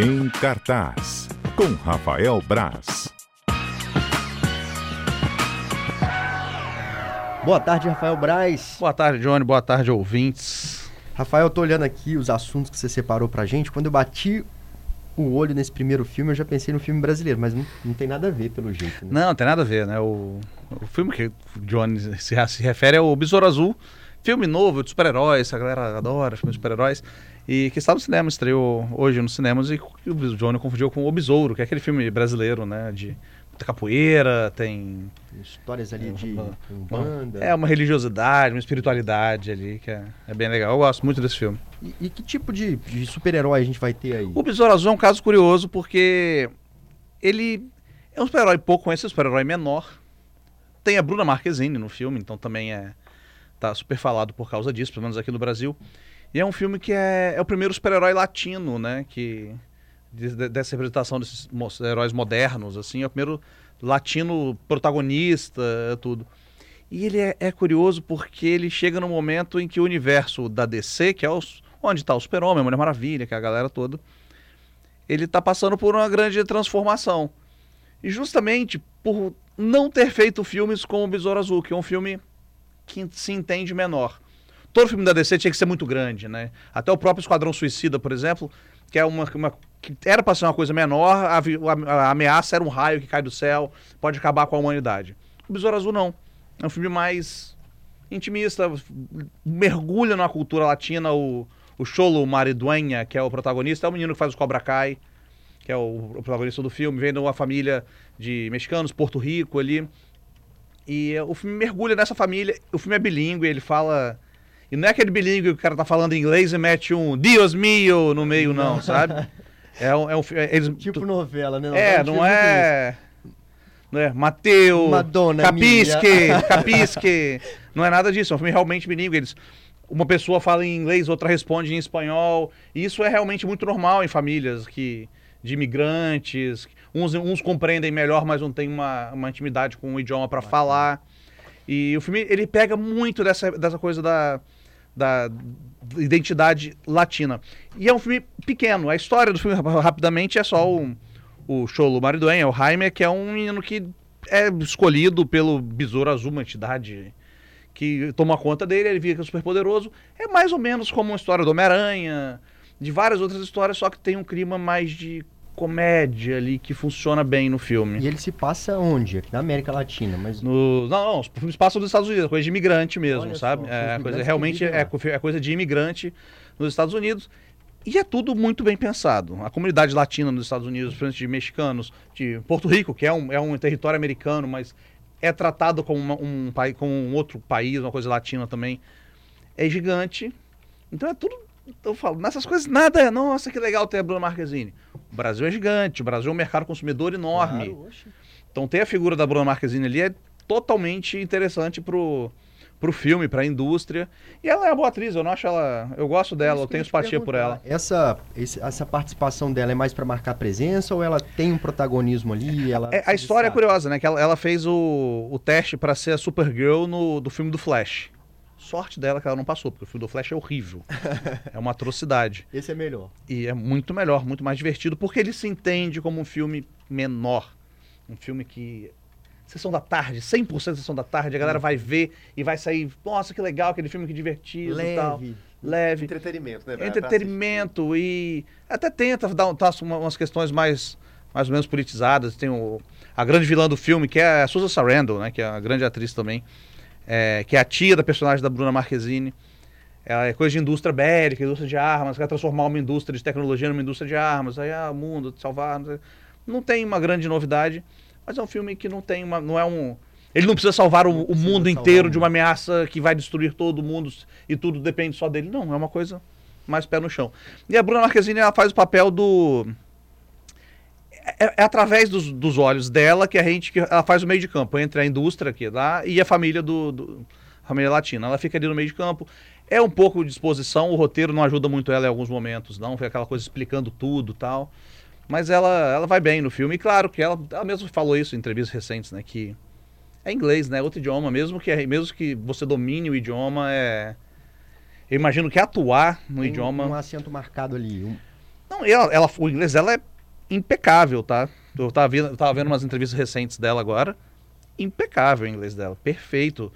Em cartaz, com Rafael Braz. Boa tarde, Rafael Braz. Boa tarde, Johnny. Boa tarde, ouvintes. Rafael, eu tô olhando aqui os assuntos que você separou pra gente. Quando eu bati o olho nesse primeiro filme, eu já pensei no filme brasileiro, mas não, não tem nada a ver, pelo jeito. Né? Não, não tem nada a ver, né? O, o filme que o Johnny se, se refere é o Besouro Azul, filme novo de super-heróis, a galera adora filmes de super-heróis, e que está no cinema, estreou hoje nos cinemas, e o Johnny confundiu com O Besouro, que é aquele filme brasileiro, né? De muita capoeira, tem... Histórias ali de banda. É, uma religiosidade, uma espiritualidade ali, que é, é bem legal. Eu gosto muito desse filme. E, e que tipo de, de super-herói a gente vai ter aí? O Besouro Azul é um caso curioso, porque ele é um super-herói pouco conhecido, um super-herói menor. Tem a Bruna Marquezine no filme, então também é tá super falado por causa disso, pelo menos aqui no Brasil. E é um filme que é, é o primeiro super-herói latino, né? Que, de, dessa representação desses heróis modernos, assim, é o primeiro latino protagonista, tudo. E ele é, é, curioso porque ele chega no momento em que o universo da DC, que é os, onde está o Super-Homem, a Mulher Maravilha, que é a galera toda, ele está passando por uma grande transformação. E justamente por não ter feito filmes como o Besouro Azul, que é um filme que se entende menor. Todo filme da DC tinha que ser muito grande, né? Até o próprio Esquadrão Suicida, por exemplo, que é uma, uma que era para ser uma coisa menor, a, a, a, ameaça era um raio que cai do céu, pode acabar com a humanidade. O Besouro Azul não. É um filme mais intimista, mergulha na cultura latina. O, o Cholo Mariduenha, que é o protagonista, é o menino que faz o Cobra Kai, que é o, o protagonista do filme, vem de uma família de mexicanos, Porto Rico ali. E o filme mergulha nessa família. O filme é bilíngue, ele fala. E não é aquele bilíngue que o cara tá falando inglês e mete um Dios mio no meio, não, sabe? É um, é um é, eles, tipo novela, né? é, não é. Não é Mateu, Madonna Capisque, Capisque. Não é nada disso, é um filme realmente bilíngue. Eles, uma pessoa fala em inglês, outra responde em espanhol. E isso é realmente muito normal em famílias que de imigrantes. Uns, uns compreendem melhor, mas não tem uma, uma intimidade com o idioma para falar. E o filme ele pega muito dessa, dessa coisa da, da identidade latina. E é um filme pequeno. A história do filme, rapidamente, é só o, o Cholo Maridoen, o Jaime, que é um menino que é escolhido pelo Besouro Azul, uma entidade que toma conta dele, ele fica super poderoso. É mais ou menos como uma história do Homem-Aranha, de várias outras histórias, só que tem um clima mais de comédia ali que funciona bem no filme. E ele se passa onde? Aqui na América Latina, mas no... não, não, os filmes passam nos Estados Unidos, é coisa de imigrante mesmo, Olha sabe? Só, é coisa realmente é, é coisa de imigrante nos Estados Unidos. E é tudo muito bem pensado. A comunidade latina nos Estados Unidos, principalmente de mexicanos, de Porto Rico, que é um, é um território americano, mas é tratado como uma, um, como um outro país, uma coisa latina também, é gigante. Então é tudo eu falo, nessas coisas nada é, nossa, que legal ter a Bruna Marquezine. O Brasil é gigante, o Brasil é um mercado consumidor enorme. Claro, então ter a figura da Bruna Marquezine ali é totalmente interessante pro, pro filme, pra indústria. E ela é uma boa atriz, eu não acho ela. Eu gosto dela, eu tenho simpatia por ela. Essa, essa participação dela é mais para marcar presença ou ela tem um protagonismo ali? Ela é, a história é curiosa, né? Que ela, ela fez o, o teste para ser a Supergirl no, do filme do Flash. Sorte dela que ela não passou, porque o filme do Flash é horrível. é uma atrocidade. Esse é melhor. E é muito melhor, muito mais divertido, porque ele se entende como um filme menor. Um filme que. Sessão da tarde, 100% sessão da tarde, a galera vai ver e vai sair. Nossa, que legal, aquele filme que divertido Leve. e tal. Leve. Entretenimento, né? Entretenimento e até tenta dar tá, umas questões mais, mais ou menos politizadas. Tem o, a grande vilã do filme, que é a Susan Sarandon, né? Que é a grande atriz também é, que é a tia da personagem da Bruna Marquezine. Ela é coisa de indústria bélica, indústria de armas, quer transformar uma indústria de tecnologia numa indústria de armas, aí ah, o mundo, salvar. Não, não, tem uma grande novidade, mas é um filme que não tem uma. não é um. Ele não precisa salvar o, o mundo inteiro de uma ameaça que vai destruir todo mundo e tudo depende só dele. Não, é uma coisa mais pé no chão. E a Bruna Marquezine ela faz o papel do é, é, através dos, dos, olhos dela que a gente que ela faz o meio de campo entre a indústria aqui lá e a família do, do a família latina. Ela fica ali no meio de campo. É um pouco de disposição, o roteiro não ajuda muito ela em alguns momentos, não, foi aquela coisa explicando tudo, tal. Mas ela, ela vai bem no filme. E claro que ela, ela mesmo falou isso em entrevistas recentes, né, que é inglês, né, outro idioma, mesmo que mesmo que você domine o idioma é eu imagino que atuar no Tem idioma um acento marcado ali, um não, ela, ela- o inglês dela é impecável, tá? Eu tava vendo, eu tava vendo umas entrevistas recentes dela agora. Impecável o inglês dela, perfeito.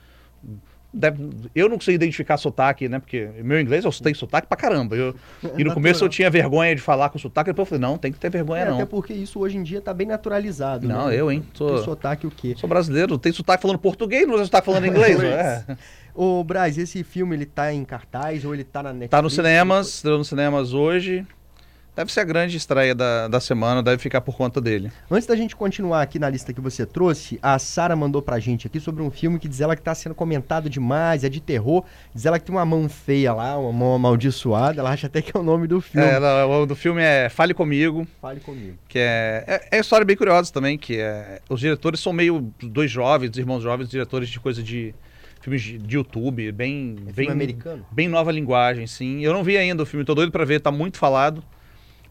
Deve- eu não sei identificar sotaque, né? Porque meu inglês eu tenho sotaque pra caramba. Eu- e no começo eu tinha vergonha de falar com sotaque, depois eu falei, não, tem que ter vergonha É, não. até porque isso hoje em dia tá bem naturalizado. Não, né? eu, hein? Tem Sou, sotaque o quê? sou brasileiro, tem sotaque falando português, não tem sotaque falando inglês. É. Ô, Braz, esse filme ele tá em cartaz ou ele tá na Netflix? Tá nos cinemas, estreou nos cinemas hoje. Deve ser a grande estreia da, da semana, deve ficar por conta dele. Antes da gente continuar aqui na lista que você trouxe, a Sara mandou pra gente aqui sobre um filme que diz ela que tá sendo comentado demais, é de terror. Diz ela que tem uma mão feia lá, uma mão amaldiçoada. Ela acha até que é o nome do filme. É, o do filme é Fale Comigo, Fale comigo. que é, é, é história bem curiosa também, que é, os diretores são meio dois jovens, irmãos jovens, diretores de coisa de filmes de, YouTube, bem, É bem, americano? bem nova linguagem, sim. Eu não vi ainda o filme, tô doido pra ver, tá muito falado.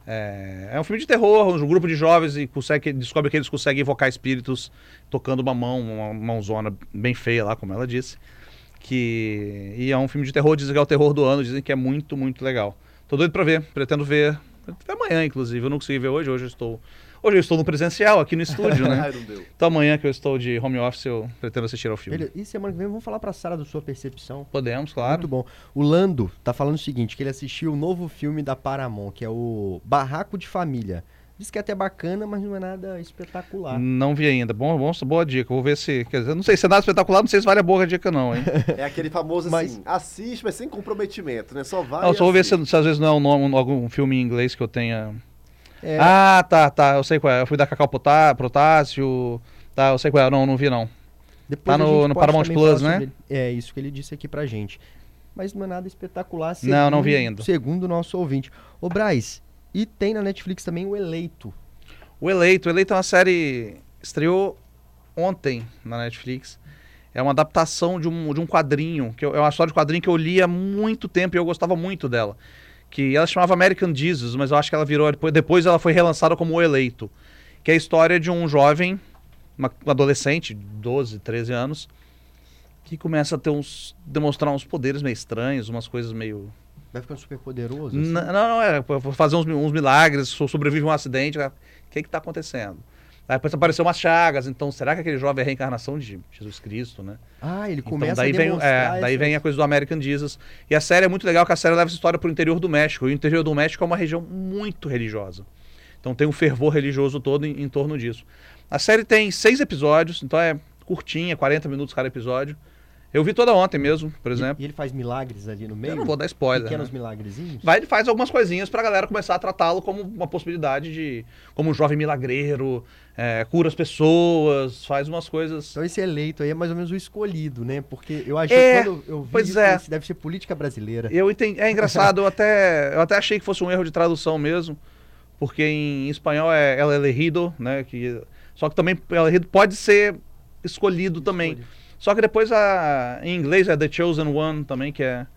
É, é um filme de terror, um grupo de jovens e consegue, descobre que eles conseguem evocar espíritos tocando uma mão, uma mãozona bem feia lá, como ela disse. Que, e é um filme de terror, dizem que é o terror do ano, dizem que é muito, muito legal. Tô doido pra ver, pretendo ver, ver amanhã, inclusive. Eu não consegui ver hoje, hoje eu estou. Hoje eu estou no presencial aqui no estúdio, né? Ai, não deu. Então amanhã que eu estou de home office, eu pretendo assistir ao filme. Beleza. E semana que vem vamos falar pra Sara da sua percepção. Podemos, claro. Muito bom. O Lando tá falando o seguinte, que ele assistiu o novo filme da Paramount, que é o Barraco de Família. Diz que é até bacana, mas não é nada espetacular. Não vi ainda. Bom, bom, boa dica. Vou ver se. Quer dizer, não sei se é nada espetacular, não sei se vale a boa dica, não, hein? É aquele famoso Mas- assim, assiste, mas sem comprometimento, né? Só vai. Não, só vou ver se, se às vezes não é um nome, um- algum filme em inglês que eu tenha. É, Ah, tá, tá. Eu sei qual é. Eu fui da Cacau Potá- Potássio. Tá, eu sei qual é. Não, não vi, não. depois tá no- no Paramount Plus, né? sobre. É isso que ele disse aqui pra gente. Mas não é nada espetacular. Não, não vi segundo- ainda. Segundo o nosso ouvinte. Ô, Braz, e tem na Netflix também o Eleito. O Eleito. O Eleito é uma série. Estreou ontem na Netflix. É uma adaptação de um, de um quadrinho. Que eu- é uma história de quadrinho que eu li há muito tempo e eu gostava muito dela. Que ela chamava American Jesus, mas eu acho que ela virou. Depois, ela foi relançada como O Eleito. Que é a história de um jovem, uma- um adolescente, 12, 13 anos, que começa a ter uns. demonstrar uns poderes meio estranhos, umas coisas meio. Vai ficando super poderoso. N- Não, não, é fazer uns, uns milagres, so- sobrevive a um acidente. O que que tá acontecendo? Aí depois apareceu umas chagas, então será que aquele jovem é a reencarnação de Jesus Cristo, né? Ah, ele Então começa daí a vem, é, daí vem a coisa do American Jesus. E a série é muito legal, que a série leva essa história pro interior do México. E o interior do México é uma região muito religiosa. Então tem um fervor religioso todo em, em torno disso. A série tem seis episódios, então é curtinha, 40 minutos cada episódio. Eu vi toda ontem mesmo, por exemplo. E ele faz milagres ali no meio? Eu não vou dar spoiler. Pequenos né? milagrezinhos? Vai e faz algumas coisinhas pra galera começar a tratá-lo como uma possibilidade de. como um jovem milagreiro, é, cura as pessoas, faz umas coisas. Então esse eleito aí é mais ou menos o escolhido, né? Porque eu achei É, que quando eu vi pois isso, é. deve ser política brasileira. Eu entendi. É engraçado, eu até, eu até achei que fosse um erro de tradução mesmo, porque em espanhol é El Elegido, né? Que, só que também El Elegido pode ser escolhido também. Só que depois a, em inglês é The Chosen One também, que é,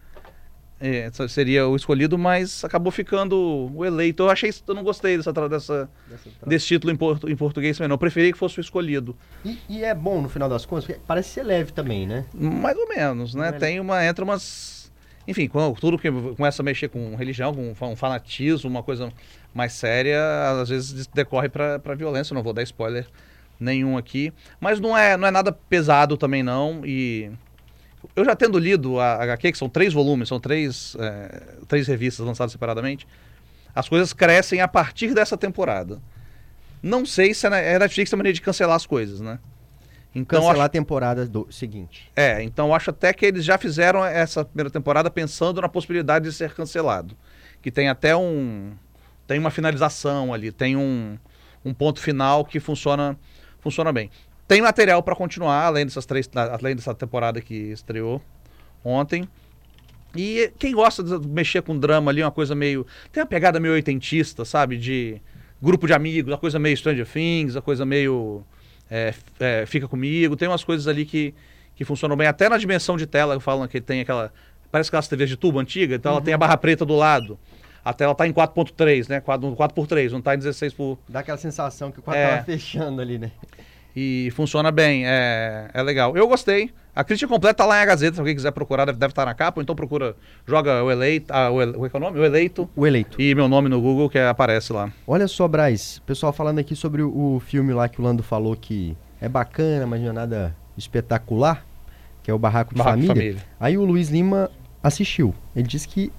é, seria o escolhido, mas acabou ficando o eleito. Eu achei, eu não gostei dessa, dessa, Dessa desse título em, portu- em português também, não. Eu preferi que fosse o escolhido. E, e é bom no final das contas, porque parece ser leve também, né? Mais ou menos, né? É- Tem uma. Entra umas. Enfim, quando tudo que começa a mexer com religião, com um fanatismo, uma coisa mais séria, às vezes decorre pra violência. Eu não vou dar spoiler nenhum aqui. Mas não é, não é nada pesado também, não. E. Eu já tendo lido a HQ, que são três volumes, são três, é, três revistas lançadas separadamente, as coisas crescem a partir dessa temporada. Não sei se a Ne- a Netflix tem maneira de cancelar as coisas, né? Então, Cancelar acho- a temporada do seguinte. é, então acho até que eles já fizeram essa primeira temporada pensando na possibilidade de ser cancelado. Que tem até um. Tem uma finalização ali, tem um, um ponto final que funciona, funciona bem. Tem material para continuar, além dessas três. Além dessa temporada que estreou ontem. E quem gosta de mexer com drama ali, uma coisa meio. Tem uma pegada meio oitentista, sabe? De grupo de amigos, uma coisa meio Stranger Things, uma coisa meio. é, é, Fica comigo. Tem umas coisas ali que, que funcionam bem. Até na dimensão de tela, falam que tem aquela. Parece aquelas TVs de tubo antiga, então ela tem a barra preta do lado. A tela tá em 4.3, né? 4, 4x3, não tá em 16 por. Dá aquela sensação que o quadro É. tava fechando ali, né? E funciona bem, é, é legal. Eu gostei. A crítica completa tá lá em a Gazeta, se alguém quiser procurar, deve, deve estar na capa, ou então procura, joga o eleito, ah, o, ele- o, que é o nome? O eleito O eleito. e meu nome no Google que aparece lá. Olha só, Braz, pessoal falando aqui sobre o, o filme lá que o Lando falou que é bacana, mas não é nada espetacular, que é o Barraco de Barraco de Família. Família. Aí o Luiz Lima assistiu. Ele disse que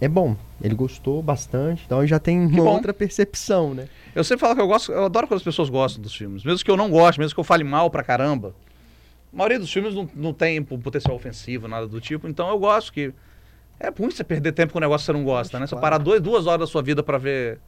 é bom. Ele gostou bastante, então ele já tem uma outra percepção, né? Eu sempre falo que eu gosto, eu adoro quando as pessoas gostam dos filmes. Mesmo que eu não goste, mesmo que eu fale mal pra caramba. A maioria dos filmes não, não tem po- potencial ofensivo, nada do tipo. Então eu gosto que. É ruim você perder tempo com um negócio que você não gosta, né? Você Claro. parar dois, duas horas da sua vida pra ver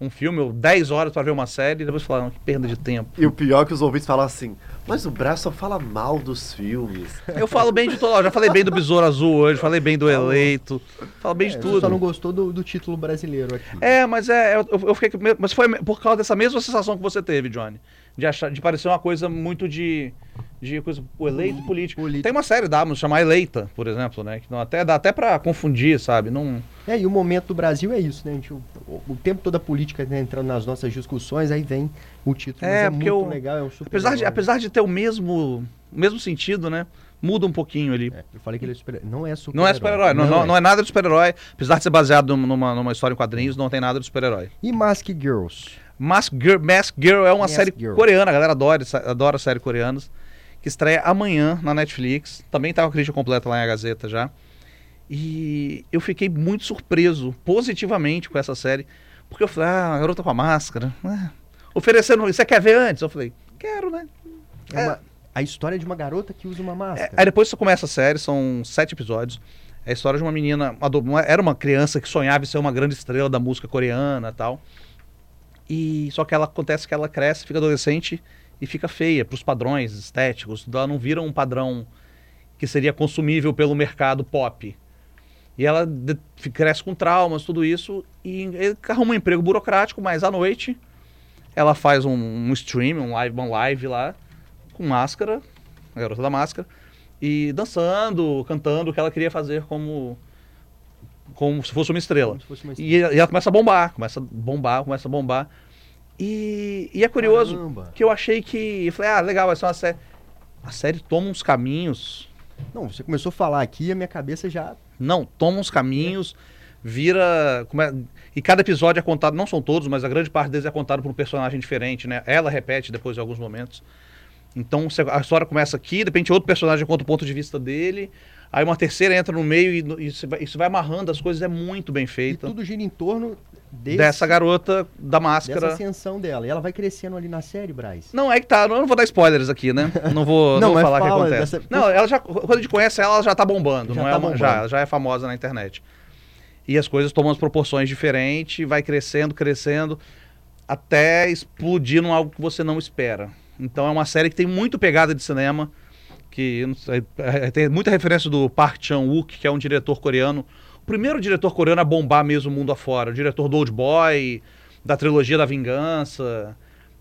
um filme, ou dez horas pra ver uma série, e depois falar, não, que perda de tempo. E o pior é que os ouvintes falam assim, mas o Brás só fala mal dos filmes. Eu falo bem de todo. Já falei bem do Besouro Azul hoje, falei bem do Eleito, falo bem de É, tudo. Só não gostou do, do título brasileiro aqui. É, mas é, eu, eu fiquei mas foi por causa dessa mesma sensação que você teve, Johnny, de achar, de parecer uma coisa muito de, de coisa, o eleito político. Político. Tem uma série da Amazon chamada Eleita, por exemplo, né, que não até dá até para confundir, sabe? Não, É, e o momento do Brasil é isso, né? A gente, o, tempo todo a política né, entrando nas nossas discussões, aí vem o título. É, é porque muito o- legal, é um super apesar de apesar de ter o mesmo mesmo sentido, né? Muda um pouquinho ali. É, eu falei que ele é super Não é super Não é super-herói, não, não, não é nada de super-herói. Apesar de ser baseado numa, numa história em quadrinhos, não tem nada de super-herói. E Mask Girls? Mask Girl, Mask Girl é uma Mask série Girl. coreana, a galera adora, adora série coreanas, que estreia amanhã na Netflix. Também tá com a crítica completa lá em A Gazeta já. E eu fiquei muito surpreso, positivamente, com essa série. Porque eu falei, ah, a garota com a máscara. ah, oferecendo, você quer ver antes? Eu falei, quero, né? É É. uma- a história de uma garota que usa uma É, máscara. aí depois você começa a série, são sete episódios. É a história de uma menina, uma era uma criança que sonhava em ser uma grande estrela da música coreana e tal. E só que ela acontece que ela cresce, fica adolescente e fica feia pros padrões estéticos. Ela não vira um padrão que seria consumível pelo mercado pop. E ela cresce com traumas, tudo isso, e arruma um emprego burocrático, mas à noite ela faz um, um stream, um live, uma live lá, com máscara, a garota da máscara, e dançando, cantando o que ela queria fazer como, como se fosse uma estrela. Fosse uma E, e ela começa a bombar, começa a bombar, começa a bombar. E, e é curioso Caramba. que eu achei que. Eu falei, ah, legal, vai ser uma série. A série toma uns caminhos. Não, você começou a falar aqui e a minha cabeça já. Não, toma uns caminhos, vira. E cada episódio é contado, não são todos, mas a grande parte deles é contado por um personagem diferente, né? Ela repete depois em alguns momentos. Então a história começa aqui, de repente outro personagem conta o ponto de vista dele, aí uma terceira entra no meio e, e isso, vai, isso vai amarrando as coisas, é muito bem E feita. tudo gira em torno desse- Dessa garota da dessa máscara. ascensão dela. E ela vai crescendo ali na série, Braz. Não, é que tá, eu não vou dar spoilers aqui, né? Não vou, Não, não vou falar o que fala acontece. dessa- Não, ela já, quando a gente conhece ela, ela já tá bombando. Já não tá é uma- bombando. Já, já é famosa na internet. E as coisas tomam as proporções diferentes, vai crescendo, crescendo, até explodir num algo que você não espera. Então é uma série que tem muito pegada de cinema, que sei, é, tem muita referência do Park Chan-wook, que é um diretor coreano. O primeiro diretor coreano a bombar mesmo o mundo afora. O diretor do Old Boy, da trilogia da Vingança.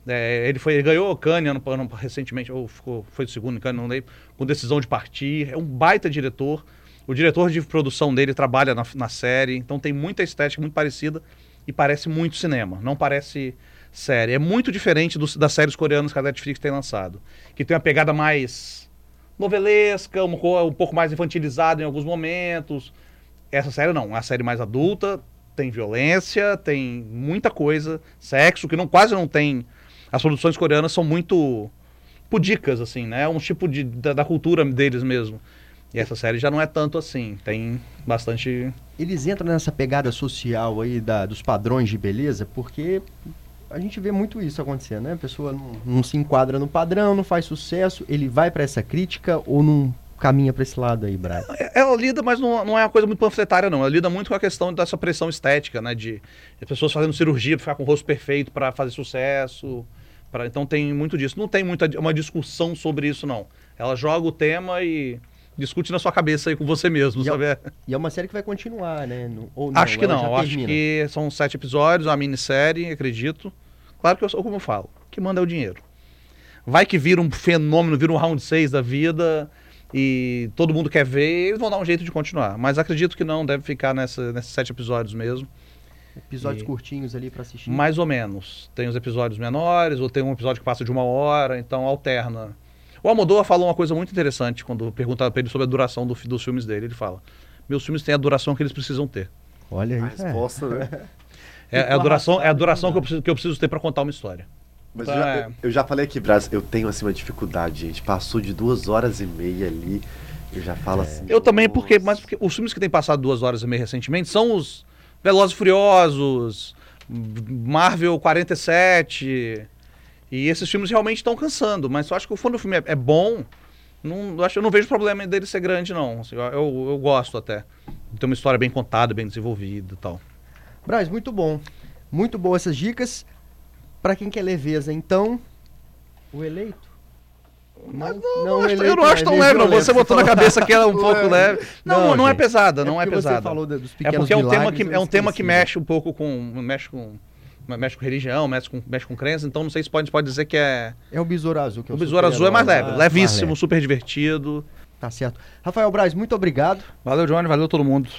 É, ele, foi, ele ganhou o Cannes ano, ano- recentemente, ou ficou, foi o segundo Cannes, não lembro, com decisão de partir. É um baita diretor. O diretor de produção dele trabalha na, na série, então tem muita estética muito parecida e parece muito cinema, não parece série. É muito diferente dos- das séries coreanas que a Netflix tem lançado, que tem uma pegada mais novelesca, coisa um pouco mais infantilizada em alguns momentos. Essa série não, é uma série mais adulta, tem violência, tem muita coisa, sexo, que não quase não tem. As produções coreanas são muito pudicas, assim, né? É um tipo de, da, da cultura deles mesmo. E essa série já não é tanto assim, tem bastante. Eles entram nessa pegada social aí da, dos padrões de beleza, porque a gente vê muito isso acontecendo, né? A pessoa não, não se enquadra no padrão, não faz sucesso, ele vai pra essa crítica ou não caminha pra esse lado aí, Brian? Ela lida, mas não, não é uma coisa muito panfletária, não. Ela lida muito com a questão dessa pressão estética, né? De, de pessoas fazendo cirurgia pra ficar com o rosto perfeito pra fazer sucesso. Pra, então tem muito disso. Não tem muita uma discussão sobre isso, não. Ela joga o tema e discute na sua cabeça aí com você mesmo, E é- sabe? E é uma série que vai continuar, né? Não- ou não, acho que não. Acho termina. que são sete episódios, uma minissérie, acredito. Claro que eu sou como eu falo, que manda é o dinheiro. Vai que vira um fenômeno, vira um round 6 da vida e todo mundo quer ver, eles vão dar um jeito de continuar. Mas acredito que não, deve ficar nessa, nesses sete episódios mesmo. Episódios E- curtinhos ali pra assistir. Mais ou menos. Tem os episódios menores, ou tem um episódio que passa de uma hora, então alterna. O Almodóvar falou uma coisa muito interessante quando perguntaram pra ele sobre a duração do dos filmes dele. Ele fala: Meus filmes têm a duração que eles precisam ter. Olha aí. A é. resposta, né? É, é a duração, é a duração que eu, preciso, que eu preciso ter pra contar uma história. Mas Tá. eu, já, eu- eu já falei aqui, Braz, eu tenho assim uma dificuldade, gente. Passou de duas horas e meia ali, eu já falo assim. Eu também, porque, mas porque os filmes que têm passado duas horas e meia recentemente são os Velozes e Furiosos, Marvel 47. E esses filmes realmente estão cansando. Mas eu acho que o filme é, é bom, não, eu, acho, eu não vejo problema dele ser grande, não. Assim, eu, eu, eu gosto até. De ter uma história bem contada, bem desenvolvida e tal. Braz, muito bom. Muito boas essas dicas. Pra quem quer leveza, então, o eleito? Não, Eu, acho- eleito eu não acho tão meio leve, não. Você botou na cabeça que era um pouco leve. Não, não, é gente, pesada, não é, porque pesada. Você falou dos É pequenos porque é um tema que, é um tema que mexe um pouco com. Mexe com. Mexe com religião, mexe com, mexe com crença, então não sei se pode, pode dizer que é. É o Besouro Azul. Que é O Besouro Azul é mais leve, lá, levíssimo, mais leve. super divertido. Tá certo. Rafael Braz, muito obrigado. Valeu, Johnny, valeu todo mundo.